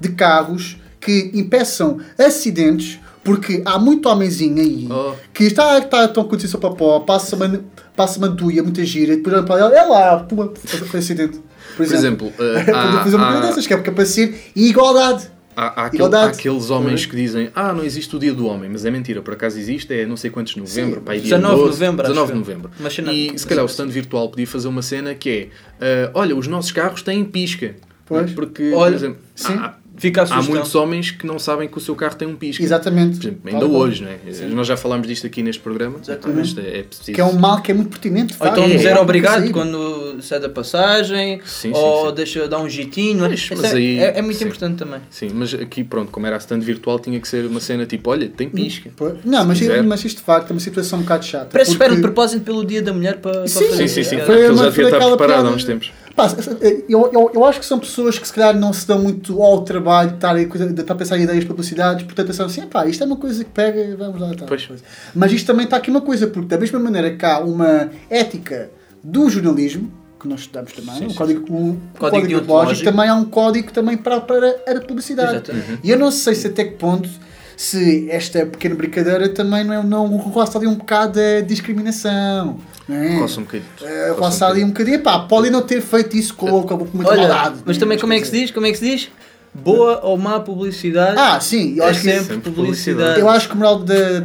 de carros que impeçam acidentes, porque há muito homenzinho aí Oh. que está, está tão seu papó, passa uma, passa uma duia, muita gira, depois olha para ela, é lá, puma, foi acidente. Por Por exemplo, eh, há, uma há- dessas, que é para ser igualdade. há- há aquele- há aqueles homens que dizem ah, não existe o dia do homem, mas é mentira, por acaso existe, é não sei quantos de novembro, pá, é dia 19 de 12, novembro, acho 19 de novembro. Uma cena- E se calhar o stand virtual podia fazer uma cena que é, ah, olha, os nossos carros têm pisca. Pois. Porque, Olha, por exemplo, sim. há, Fica a há muitos homens que não sabem que o seu carro tem um pisca. Exatamente. Por exemplo, ainda qual. hoje, não é? Nós já falámos disto aqui neste programa. Mas é, é preciso. Que é um mal que é muito pertinente. Ou então É, dizer é, obrigado sair. quando sai da passagem, Sim, sim, ou sim. deixa dar um jitinho. Mas- Isso mas é, aí- é, é muito sim. importante também. Sim, mas aqui, pronto, como era a stand virtual, tinha que ser uma cena tipo: olha, tem pisca. Pô, Não, mas, quiser. mas isto de facto é uma situação um bocado chata. Parece que espera de porque- propósito pelo dia da mulher para, para Sim, fazer. Sim, sim, sim. É, Foi Aquilo uma- já devia estar preparado há uns tempos. Pá, eu, eu, eu acho que são pessoas que se calhar não se dão muito ao trabalho de estar, de estar a pensar em ideias, publicidades, portanto pensam assim, pá, isto é uma coisa que pega, vamos lá. Tal, Pois. Mas isto também está aqui uma coisa, porque da mesma maneira que há uma ética do jornalismo, que nós estudamos também, um código, um, um código, deontológico, também há um código também para, para a publicidade. Exatamente. E eu não sei se até que ponto se esta pequena brincadeira também não, é- não roça ali um bocado a discriminação. Não é? Roça um bocadinho. É, Roça um ali um bocadinho, pá, podem não ter feito isso com, com, com muita Olha, maldade. mas também como é que se diz? Como é que se diz? Boa ou má publicidade? Ah, sim, eu é acho que sempre, sempre publicidade. Eu acho que o moral da,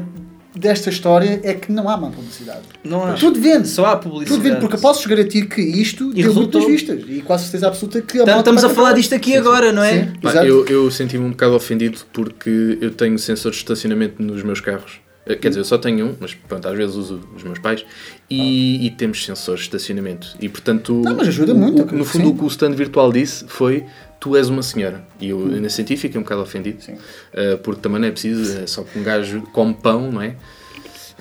desta história é que não há má publicidade. Não há. Tudo vende. Só há publicidade. Tudo vende, porque eu posso garantir que isto deu resultou. muitas vistas. E quase certeza absoluta que a Então, estamos a falar disto aqui agora, não é? Sim, Pá, exato. eu eu senti-me um bocado ofendido porque eu tenho sensores de estacionamento nos meus carros. Eh, Quer dizer, eu só tenho um, mas pronto, às vezes uso os meus pais. E, e temos sensores de estacionamento. E portanto, Não, mas ajuda o- muito, o- no fundo, sim. o que o stand virtual disse foi: Tu és uma senhora. E eu, nesse sentido, fiquei um bocado ofendido. Sim. Eh, porque também não é preciso, é só que um gajo come pão, não é?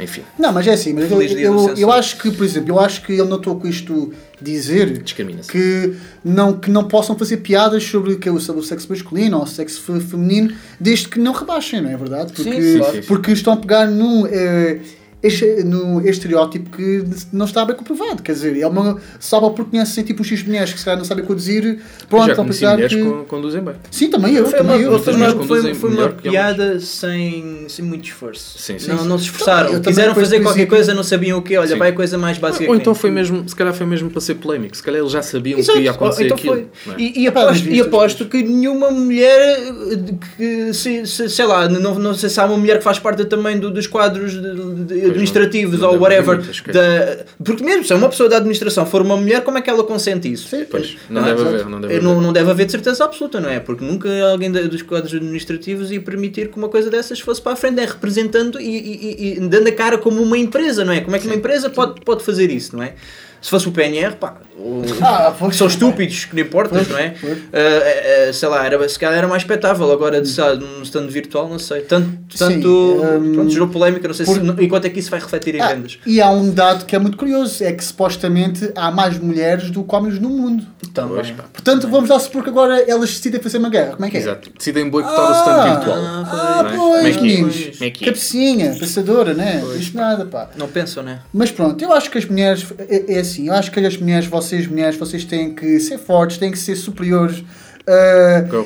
Enfim, Não, mas é assim, mas eu, eu, eu acho que, por exemplo, eu acho que ele não estou com isto dizer que não, que não possam fazer piadas sobre, que é o, sobre o sexo masculino ou o sexo fe- feminino, desde que não rebaixem, não é verdade? Porque, Sim, sim, sim. porque estão a pegar num, eh, este- no estereótipo que não está bem comprovado. Quer dizer, é uma, só porque conhecem tipo uns X mulheres que se calhar não sabem conduzir, pronto, Já estão a conheci pensar mulheres que. que conduzem bem. Sim, também eu. Foi uma, também eu. foi também uma, foi, foi uma que piada sem, sem muito esforço. Sim, sim, não, sim. não se esforçaram. Eu também, Quiseram fazer qualquer princípio- coisa, não sabiam o quê. Olha, Sim. vai a coisa mais básica. Ou que então foi mesmo, se calhar foi mesmo para ser polémico. Se calhar eles já sabiam Exato. que ia acontecer então aquilo. foi. é? E, e Pá, aposto, e aposto que nenhuma mulher eh, que, se, se- sei lá, não, não sei se há uma mulher que faz parte também do- dos quadros de- de- administrativos não ou whatever. da, porque mesmo se é uma pessoa da administração for uma mulher, como é que ela consente isso? Pois, não, é? deve haver, não deve haver. Não, não deve haver de certeza absoluta, não é? Porque nunca alguém dos quadros administrativos ia permitir que uma coisa dessas fosse para a frente, é representando e, e- e- e dando a cara como uma empresa, não é? Como é que uma empresa pode, pode fazer isso, não é? Se fosse o PNR, pá, o- Ah, pois. são estúpidos, que não importas, Pois, não é? pois. Ah, ah, ah, sei lá, era, se calhar era mais espetável agora de sabe, num stand virtual, não sei. Tanto, tanto hum, pronto, gerou polémica, não sei por- se, enquanto é que isso vai refletir em Ah, vendas. e há um dado que é muito curioso: é que supostamente há mais mulheres do que homens no mundo. Também. Pois, pá. Portanto, vamos lá supor que agora elas decidem fazer uma guerra. Como é que é? Exato. Decidem boicotar o stand virtual. Ah, é? pois, Como é que é? meninos. É é? Cabecinha, pensadora, né? Isto nada, pá. Não pensam, né? Mas pronto, eu acho que as mulheres, é, é assim, eu acho que as mulheres, vocês mulheres, vocês têm que ser fortes, têm que ser superiores.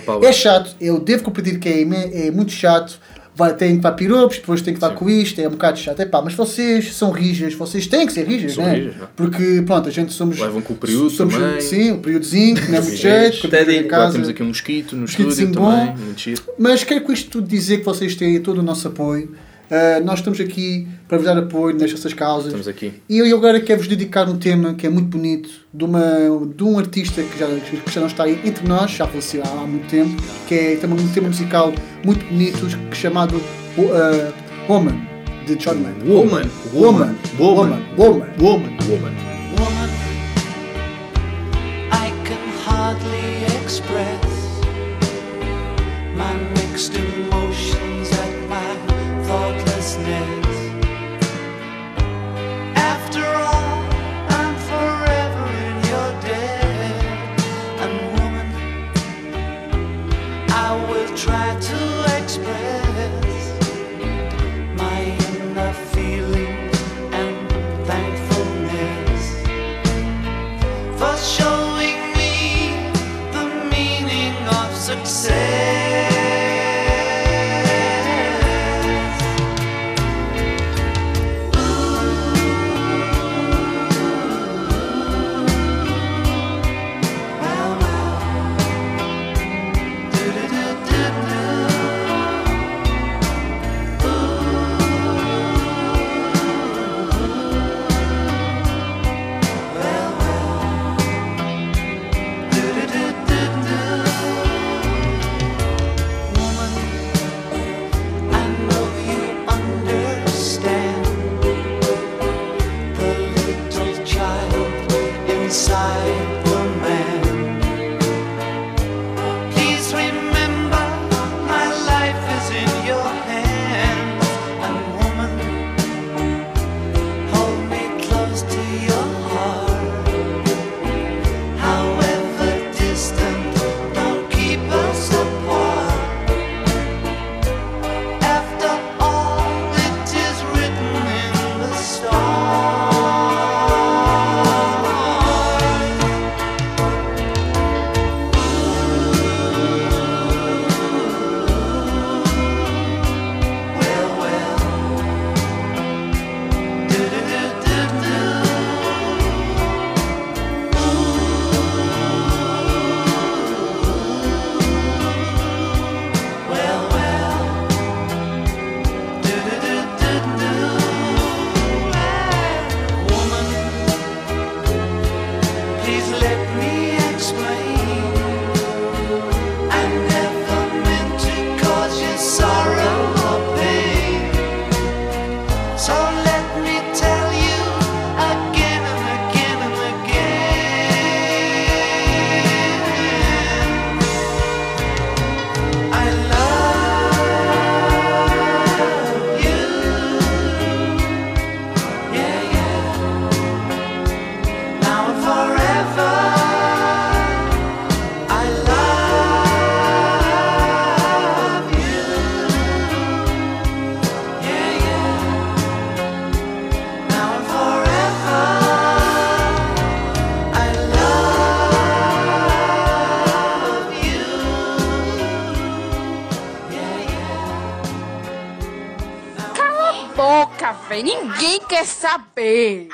Power. é chato, eu devo compreender que é, é muito chato. Vai, tem que dar piropos, depois tem que dar Sim. com isto, é um bocado chato. É pá, mas vocês são rijas, vocês têm que ser né? rijas, não. Porque pronto, a gente somos. Levam com o período somos, também. Sim, o períodozinho, que não é muito jeito, Agora casa. temos aqui um mosquito no estúdio também. Mas quero com isto tudo dizer que vocês têm todo o nosso apoio. Ah, nós estamos aqui para vos dar apoio nestas causas. Estamos aqui. E eu agora quero-vos dedicar um tema que é muito bonito, de, uma, de um artista que já, que já não está aí entre nós, já faleceu há muito tempo, que é também um tema musical muito bonito, que chamado uh, Woman, de John Lennon. Woman. Woman. Woman. Woman. Woman. Woman. Woman, I can hardly express saber.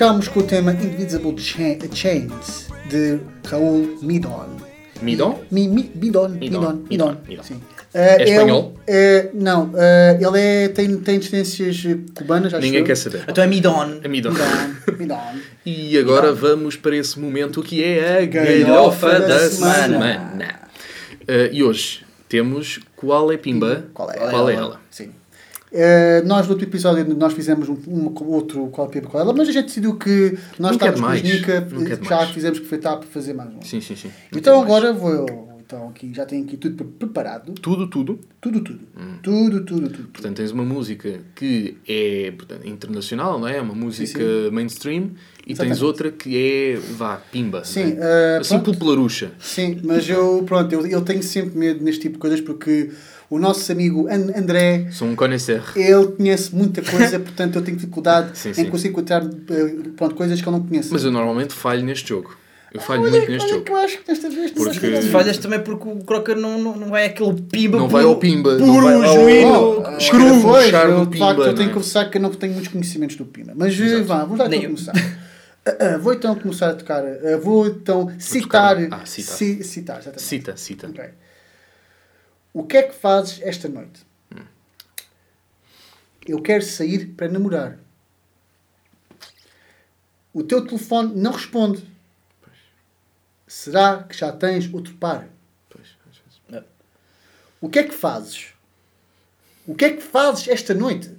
Ficámos com o tema Invisible Cha- Chains de Raul Midon. Midon? Mi, mi, Midon, Midon, Midon, Midon. Midon. É ele- espanhol? é, não, é, ele é, tem, tem descendências cubanas, acho Ninguém eu. quer saber. Então é Midon. É Midon. Midon, Midon. E agora vamos para esse momento que é a Galhofa galhofa da da semana. semana. Eh, e hoje temos Qual é Pimba? Qual é Qual é ela? Sim. Eh, nós no outro episódio nós fizemos um, um outro qual é com ela, mas a gente decidiu que nós Nunca é estávamos com a. Nica, é já demais. fizemos que aproveitar para fazer mais um. Sim, sim, sim. Então agora vou então aqui já tenho aqui tudo pre- preparado. Tudo, tudo. Tudo, tudo. Hum. Tudo, tudo, tudo. Portanto, tens uma música que é portanto, internacional, não é? É uma música sim. mainstream. E Exatamente. tens outra que é, vá, pimba. Sim, não é? eh, assim popularucha. Sim, mas eu pronto, eu, eu tenho sempre medo neste tipo de coisas porque o nosso amigo An- André Sou um conhecer. ele conhece muita coisa, portanto eu tenho dificuldade Sim, em sim. conseguir encontrar eh, pronto, coisas que eu não conheço. Mas eu normalmente falho neste jogo. Eu falho olha, muito neste olha jogo. que eu acho que desta vez Porque- desta vez- Falhas também porque o Crocker não, não, não vai àquele pimba Não puro, vai ao pimba. puro, não vai ao, genuíno. escruvo, pois, eu, de facto, pimba. eu tenho que é? confessar que eu não tenho muitos conhecimentos do Pima. Mas eh, vá, vamos lá então começar. Ah, ah, vou então começar a tocar. ah, vou então citar. Ah, citar. ci- citar, exatamente. Cita, cita. Ok. O que é que fazes esta noite? Eu quero sair para namorar. O teu telefone não responde. Será que já tens outro par? Pois, vezes. O que é que fazes? O que é que fazes esta noite?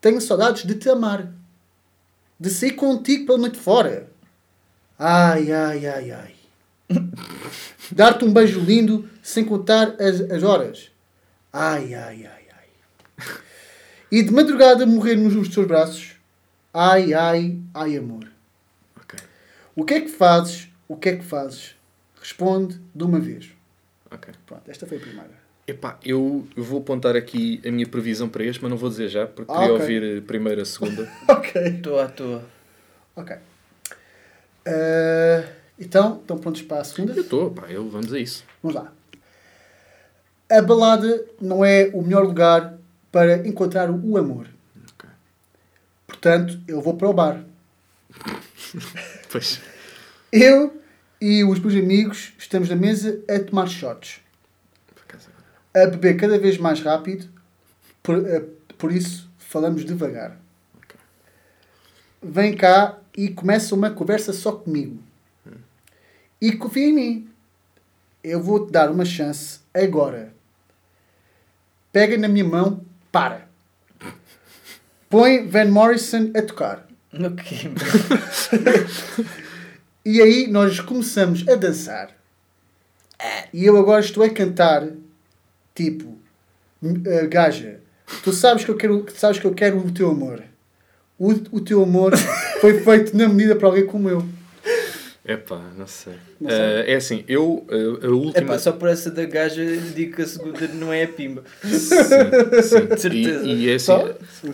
Tenho saudades de te amar. De sair contigo pela noite fora. Ai, ai, ai, ai. Dar-te um beijo lindo sem contar as, as horas. Ai, ai, ai, ai. E de madrugada morrer nos teus braços. Ai, ai, ai, amor. Ok, O que é que fazes? O que é que fazes? Responde de uma vez. ok. Pronto, esta foi a primeira. Epá, eu, vou apontar aqui a minha previsão para este, mas não vou dizer já, porque Ah, queria ok. ouvir eh, primeiro a segunda. Ok. Estou à toa. Ok. Eh, então, estão prontos para a segunda? Eu estou, pá, eu, vamos a isso. Vamos lá. A balada não é o melhor lugar para encontrar o amor. Ok. Portanto, eu vou para o bar. Pois. Eu e os meus amigos estamos na mesa a tomar shots. A beber cada vez mais rápido. Por, eh, por isso, falamos devagar. Vem cá e começa uma conversa só comigo. E confia em mim. Eu vou-te dar uma chance agora. Pega na minha mão, para. Põe Van Morrison a tocar. Ok. E aí nós começamos a dançar. E eu agora estou a cantar, tipo, "Eh, gaja, tu sabes que eu quero, sabes que eu quero o teu amor. O, o teu amor foi feito na medida para alguém como eu. Epá, não sei. Não Eh, é assim, eu, eh, a última... Epá, só por essa da gaja digo que a segunda não é a pimba. Sim, sim. De certeza. E, e é assim,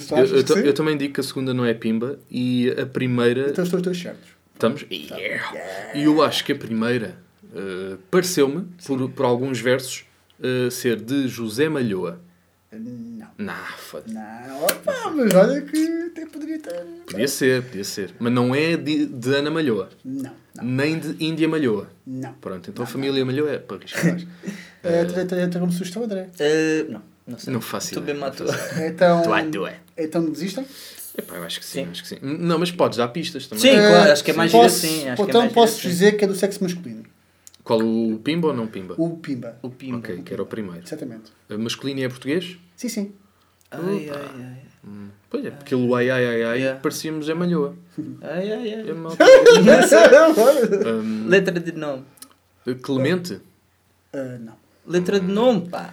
Só? eu, eu, também digo que a segunda não é pimba e a primeira... Então estou os dois certos. Estamos? Yeah. E eu acho que a primeira eh, pareceu-me, por, por alguns versos, ser de José Malhoa. Não. Nah, foda Não, opa, mas olha que até poderia ter. Podia ser, podia ser. Mas não é de, de Ana Malhoa. Não, não, Nem de Índia Malhoa. não. Pronto, então a família Malhoa é para arriscar. Eh, tem como sugestão, André? Eh, não, não sei. Não faço Estou bem não matou. Então, Tu é, tu é. então desistem? Epá, eu acho que sim, Sim. acho que sim. Não, mas podes dar pistas também. Sim, Eh, claro, acho que é mais giro posso, assim, acho que é Então mais giro posso assim. dizer que é do sexo masculino. Qual o Pimba ou não Pimba? O Pimba. O pimba. Ok, que era o primeiro. Exatamente. A masculino é português? Sim, sim. Ai, ai, ai. Pois é, porque o ai ai ai ai Yeah. parecíamos a Malhoa. Ai, ai, É ai. mal- Ah, Hum, Letra de nome. Clemente? Ah, não. Letra de nome, pá.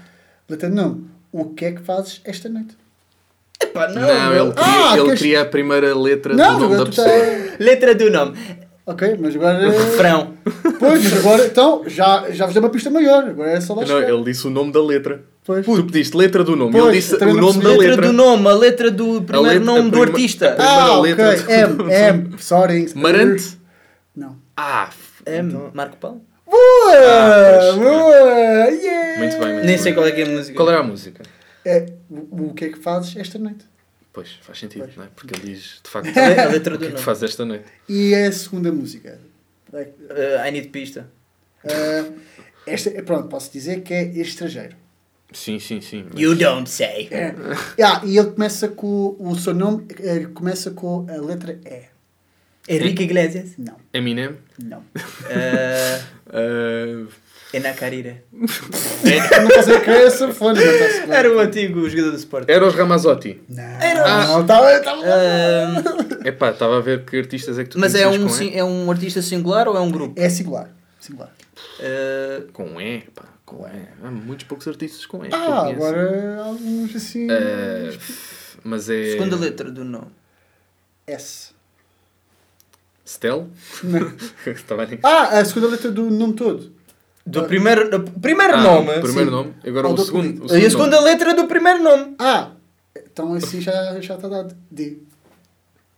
Letra não. O que é que fazes esta noite? Epá, não. Não, ele, queria, Ah, ele queres- queria a primeira letra Não, do nome da pessoa. tá- Letra do nome. Ok, mas agora. Refrão. Pois, mas agora então já, já vos dei uma pista maior. Agora é só lá Não, chegar. ele disse o nome da letra. Pois. Tu pediste letra do nome, Pois, ele disse o nome da. Letra letra. do nome, a letra do primeiro letra- nome do artista. Ah, ok. letra do- M, M. Sorry. Marante? Não. Ah, f- É Marco Paulo? Boa! Ah, pois, boa! Yeah! muito bem. Muito Nem bem. sei qual é que é a música. Qual era a música? É, o, o que é que fazes esta noite? Pois, faz sentido, não é? Porque ele diz, de facto, A letra o do que é que nome. faz esta noite? E é a segunda música. É, Uh, I need pista. ah, esta, é, pronto, posso dizer que é estrangeiro. Sim, sim, sim. mas- You don't say. É. Ah, e ele começa com. O seu nome começa com a letra E. Henrique Iglesias. Não, Eminem? não. Uh, Uh, Ena Carira. Não estás a essa fone, não. Era o antigo jogador do Sport. Eros Ramazotti. Não, Ah. não, estava. estava- Uh, Epá, estava a ver que artistas é que tu mas é conheces um, é um artista singular ou é um grupo? É singular. Singular. Uh, Com E, pá, com E. Há muitos poucos artistas com E. Ah, agora alguns assim. Uh, mas é. segunda letra do nome. S. Stel? Não. Estava ali. Ah, a segunda letra do nome todo. Do primeiro, do primeiro Ah, nome. primeiro sim. nome. Agora Ou o do segundo. o E segundo a segunda letra do primeiro nome. Ah, então assim já, já está dado. D. nome.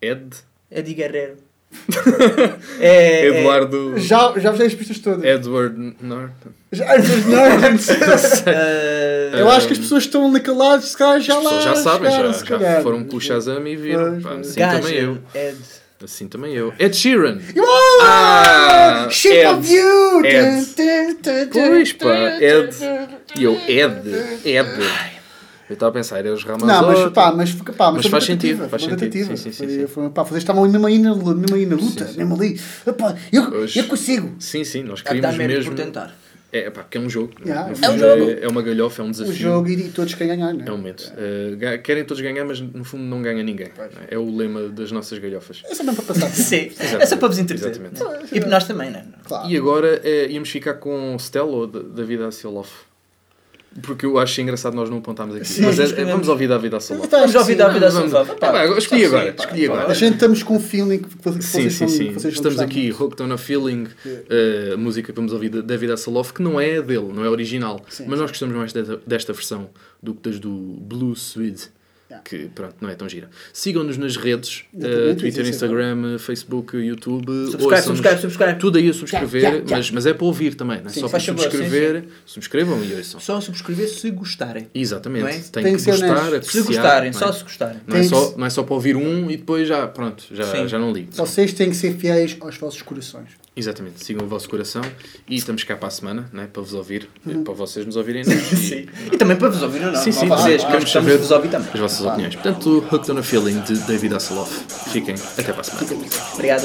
Ed. É de Guerreiro. é, Eduardo. Já, já vos dei as pistas todas. Edward Norton. Já, não, É, Eu acho que as pessoas estão naquele lado, se calhar já As lá. pessoas já sabem, já, se já calhar. foram com o Shazam e viram. Pá, assim Gaja, também eu. Ed. Assim também eu. Ed Sheeran. Oh, Ah, Shape Ed. of You! Ed. Pois pá, Ed. E eu, Ed. Ed. Eu estava a pensar, era os Ramazotti. Não, mas pá, mas, pá, mas, Mas faz sentido, faz sentido, tentativa. sim, sim, sim, Foi- sim. foi- Pá, vocês estavam mesmo aí na, mesmo aí na luta, Sim, sim. mesmo ali. Epá, eu, Hoje- eu consigo. Sim, sim, nós queríamos mesmo. por tentar. É, pá, porque é um jogo. Yeah, No é um jogo. É, é uma galhofa, é um O desafio. jogo e todos querem ganhar, não É um momento. Uh, querem todos ganhar, mas no fundo não ganha ninguém. não é? É o lema das nossas galhofas. É só mesmo para passar. Sim, é só para vos entreter. Exatamente. E para nós também, não é? Claro. E agora eh, íamos ficar com Stella ou Da- David Hasselhoff? Porque eu acho engraçado nós não apontarmos aqui. Sim, Mas é- é- vamos ouvir David. Tá, Vamos ouvir sim, David. Ah, pá, escolhi Sim, agora, escolhi pá, agora. A gente estamos com um feeling que, Sim, vocês sim, sim. vão Estamos aqui. Hooked on a Feeling, eh, a música que vamos ouvir de David Hasselhoff, que não é dele, não é original. mas nós gostamos mais desta, desta versão do que das do Blue Swede, que pronto, não é tão gira. Sigam-nos nas redes, eh, Exatamente, Twitter, é Instagram, Facebook, YouTube. Subscribe, ouçam-nos. subscribe, subscribe. Tudo aí a subscrever, já, já. Mas, mas é para ouvir também, não é Sim, só para faz favor, subscrever. Subscrevam e ouçam. Só subscrever se gostarem. Exatamente, é? tem, Tem que que gostar, honesto. apreciar. Se gostarem, não só é? se gostarem. Não é, só, não é só para ouvir um e depois já, pronto, já, Sim. já não ligo. Vocês têm que ser fiéis aos vossos corações. Exatamente, sigam o vosso coração e estamos cá para a semana, né, para vos ouvir, Uhum. para vocês nos ouvirem. E- Sim. E também para vos ouvir ou não. Sim, sim, vocês queremos saber vos ouvir também. as vossas opiniões. Portanto, Hooked on a Feeling de David Hasselhoff. Fiquem até para a semana. Obrigado.